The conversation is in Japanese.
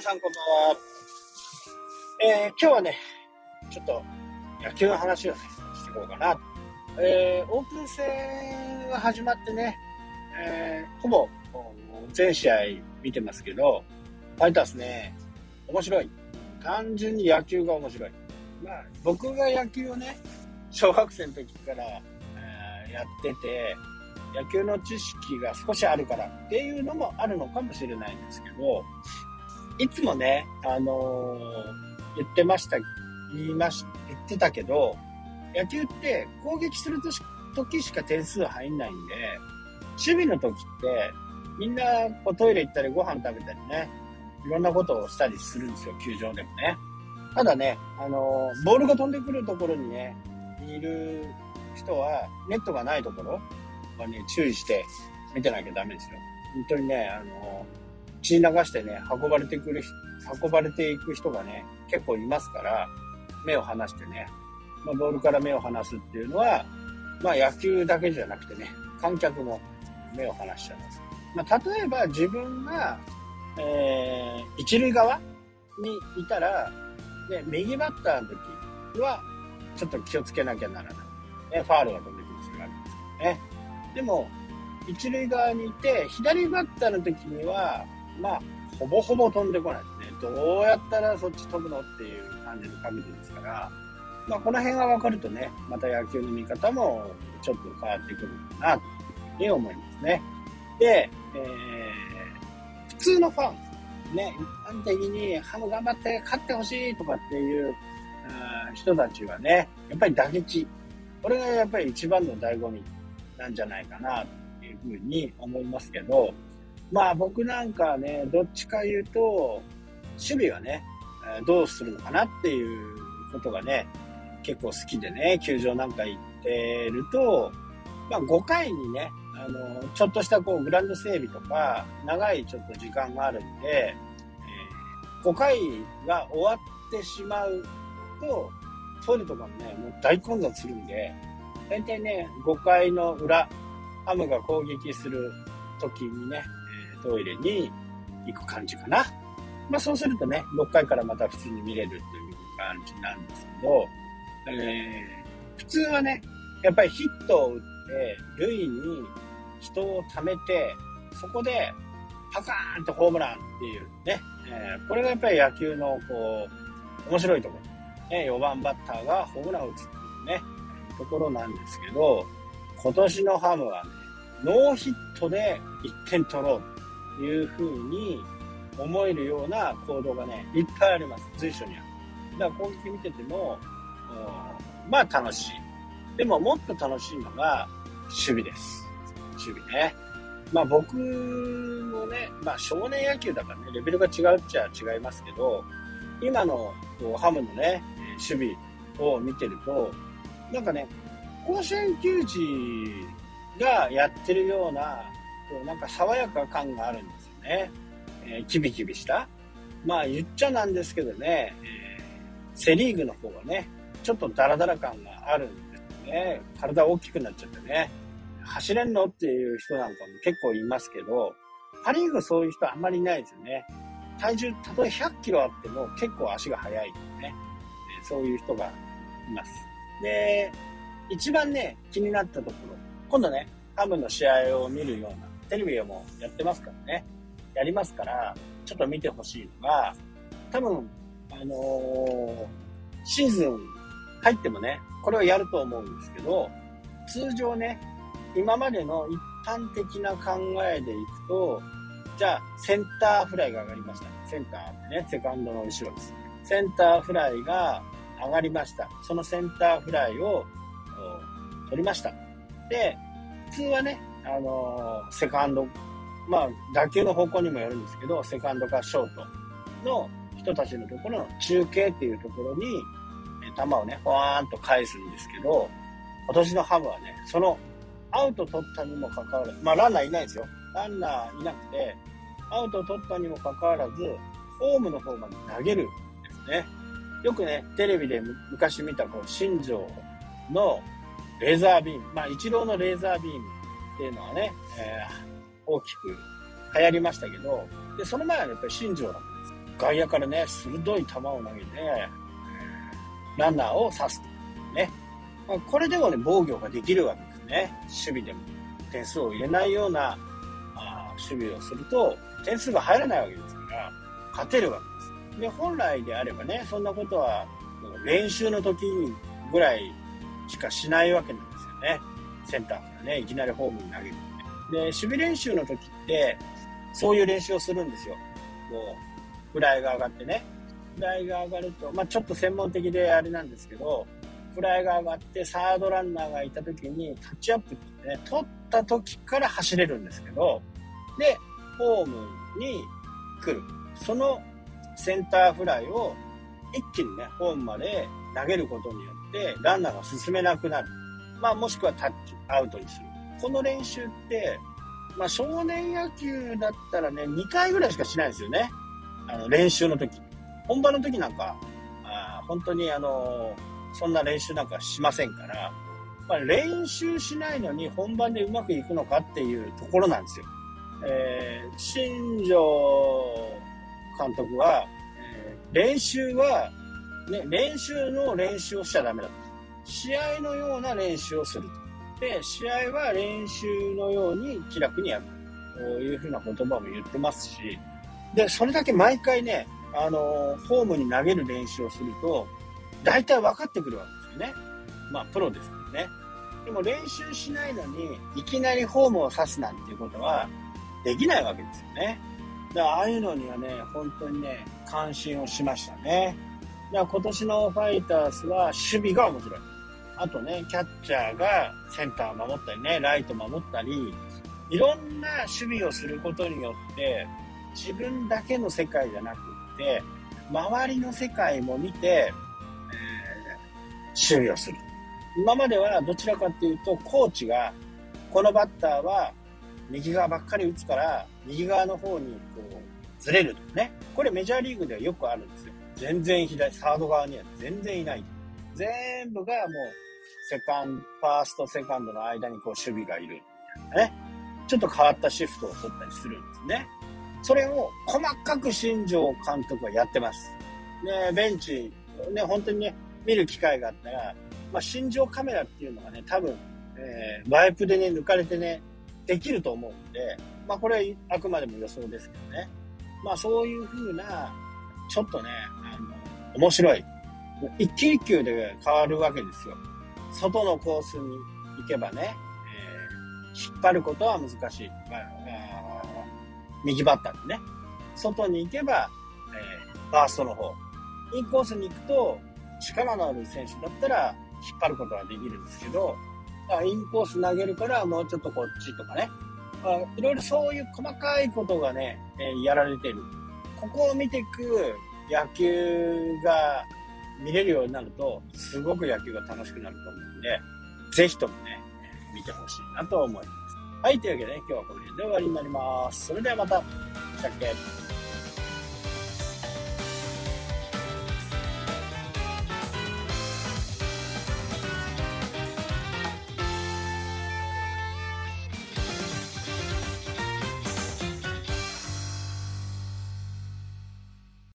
皆さんこんばんは。えー、今日はね、ちょっと野球の話をね、していこうかな。えー、オープン戦が始まってね、えー、ほぼ全試合見てますけど、ファイターズね、面白い。単純に野球が面白い。まあ、僕が野球をね、小学生の時から、え、やってて、野球の知識が少しあるからっていうのもあるのかもしれないんですけど、いつもね、あのー、言ってました、言いまし、言ってたけど、野球って攻撃する時しか点数入んないんで、守備の時ってみんなこうトイレ行ったりご飯食べたりね、いろんなことをしたりするんですよ、球場でもね。ただね、あのー、ボールが飛んでくるところにね、いる人は、ネットがないところはね、注意して見てなきゃダメですよ。本当にね、あのー、血流してね、運ばれてくる、運ばれていく人がね、結構いますから、目を離してね、まあ、ボールから目を離すっていうのは、まあ野球だけじゃなくてね、観客も目を離しちゃうんです。まあ、例えば自分が、えー、一塁側にいたら、ね、右バッターの時は、ちょっと気をつけなきゃならない。ね、ファールが飛んでくるするわけですからね。でも、一塁側にいて、左バッターの時には、まあ、ほぼほぼ飛んでこないですね。どうやったらそっち飛ぶのっていう感じの角度ですから、まあ、この辺が分かるとね、また野球の見方もちょっと変わってくるかな、というに思いますね。で、えー、普通のファン、ね、一般的にハム頑張って勝ってほしいとかっていう人たちはね、やっぱり打撃。これがやっぱり一番の醍醐味なんじゃないかな、というふうに思いますけど、まあ僕なんかね、どっちか言うと、守備はね、どうするのかなっていうことがね、結構好きでね、球場なんか行ってると、まあ5回にね、あの、ちょっとしたこうグラウンド整備とか、長いちょっと時間があるんで、え、5回が終わってしまうと、トイレとかもね、もう大混雑するんで、大体ね、5回の裏、ハムが攻撃する時にね、トイレに行く感じかな。まあそうするとね、6回からまた普通に見れるという感じなんですけど、えー、普通はね、やっぱりヒットを打って、塁に人を貯めて、そこでパカーンとホームランっていうね、えー、これがやっぱり野球のこう、面白いところ。ね、4番バッターがホームランを打つっていうね、ところなんですけど、今年のハムはね、ノーヒットで1点取ろういうふうに思えるような行動がね、いっぱいあります。随所にある。だから攻撃見てても、まあ楽しい。でももっと楽しいのが守備です。守備ね。まあ僕もね、まあ少年野球だからね、レベルが違うっちゃ違いますけど、今のハムのね、守備を見てると、なんかね、甲子園球児がやってるような、なんか爽やか感があるんですよね。えー、キビキビした。まあ言っちゃなんですけどね、えー、セリーグの方はね、ちょっとダラダラ感があるんですね。体大きくなっちゃってね。走れんのっていう人なんかも結構いますけど、パリーグそういう人あんまりいないですよね。体重、たとえ100キロあっても結構足が速いんでね。そういう人がいます。で、一番ね、気になったところ、今度ね、ハムの試合を見るような、テレビをもやってますからね、やりますから、ちょっと見てほしいのが、多分、あのー、シーズン入ってもね、これをやると思うんですけど、通常ね、今までの一般的な考えでいくと、じゃあ、センターフライが上がりました。センターってね、セカンドの後ろです。センターフライが上がりました。そのセンターフライを取りました。で、普通はね、あのー、セカンド、まあ、打球の方向にもよるんですけど、セカンドかショートの人たちのところの中継っていうところに、球をね、ほわーんと返すんですけど、今年のハムはね、そのアウト取ったにもかかわらず、まあランナーいないですよ。ランナーいなくて、アウト取ったにもかかわらず、ホームの方まで投げるんですね。よくね、テレビで昔見たこう、新庄のレーザービーム、まあ一郎のレーザービームっていうのはね、えー、大きく流行りましたけど、で、その前はやっぱり新庄なんです。外野からね、鋭い球を投げて、ランナーを刺すと。ね。まあ、これでもね、防御ができるわけですね。守備でも。点数を入れないようなあ守備をすると、点数が入らないわけですから、勝てるわけです。で、本来であればね、そんなことは練習の時ぐらいしかしないわけなんですよね。センターからね、いきなりホームに投げる、で、守備練習の時って、そういう練習をするんですよ。こう、フライが上がってね。フライが上がると、まあちょっと専門的であれなんですけど、フライが上がってサードランナーがいた時にタッチアップってね、取った時から走れるんですけど、で、ホームに来る。そのセンターフライを一気にね、ホームまで投げることによって、ランナーが進めなくなる。まあ、もしくはタッチ、アウトにする。この練習って、まあ、少年野球だったらね、2回ぐらいしかしないですよね。あの、練習の時。本番の時なんか、あ本当にあの、そんな練習なんかしませんから、まあ、練習しないのに本番でうまくいくのかっていうところなんですよ。えー、新庄監督は、えー、練習は、ね、練習の練習をしちゃダメだと。試合のような練習をすると。で、試合は練習のように気楽にやるというふうな言葉も言ってますし、で、それだけ毎回ね、あのー、ホームに投げる練習をすると、大体分かってくるわけですよね。まあ、プロですからね。でも練習しないのに、いきなりホームを刺すなんていうことはできないわけですよね。だからああいうのにはね、本当にね、関心をしましたね。だから今年のファイターズは守備が面白い。あとね、キャッチャーがセンター守ったりね、ライト守ったり、いろんな守備をすることによって、自分だけの世界じゃなくって、周りの世界も見て、えー、守備をする。今まではどちらかっていうと、コーチが、このバッターは右側ばっかり打つから、右側の方にこう、ずれるとかね。これメジャーリーグではよくあるんですよ。全然左、サード側には全然いない。全部がもう、セカン、ファースト、セカンドの間にこう守備がいるみたいなね。ちょっと変わったシフトを取ったりするんですね。それを細かく新庄監督はやってます。ね、ベンチ、ね、本当にね、見る機会があったら、まあ、新庄カメラっていうのがね、多分、えー、ワイプでね、抜かれてね、できると思うんで、まあ、これはあくまでも予想ですけどね。まあ、そういう風な、ちょっとね、あの、面白い。一球一球で変わるわけですよ。外のコースに行けばね、えー、引っ張ることは難しい。まあ、右バッターでね。外に行けば、えー、ファーストの方。インコースに行くと、力のある選手だったら引っ張ることはできるんですけど、インコース投げるからもうちょっとこっちとかね。まあ、いろいろそういう細かいことがね、えー、やられてる。ここを見ていく野球が見れるようになると、すごく野球が楽しくなると思うんで、ぜひともね、見てほしいなと思います。はい、というわけで、ね、今日はこの辺で終わりになります。それではまた、したっけ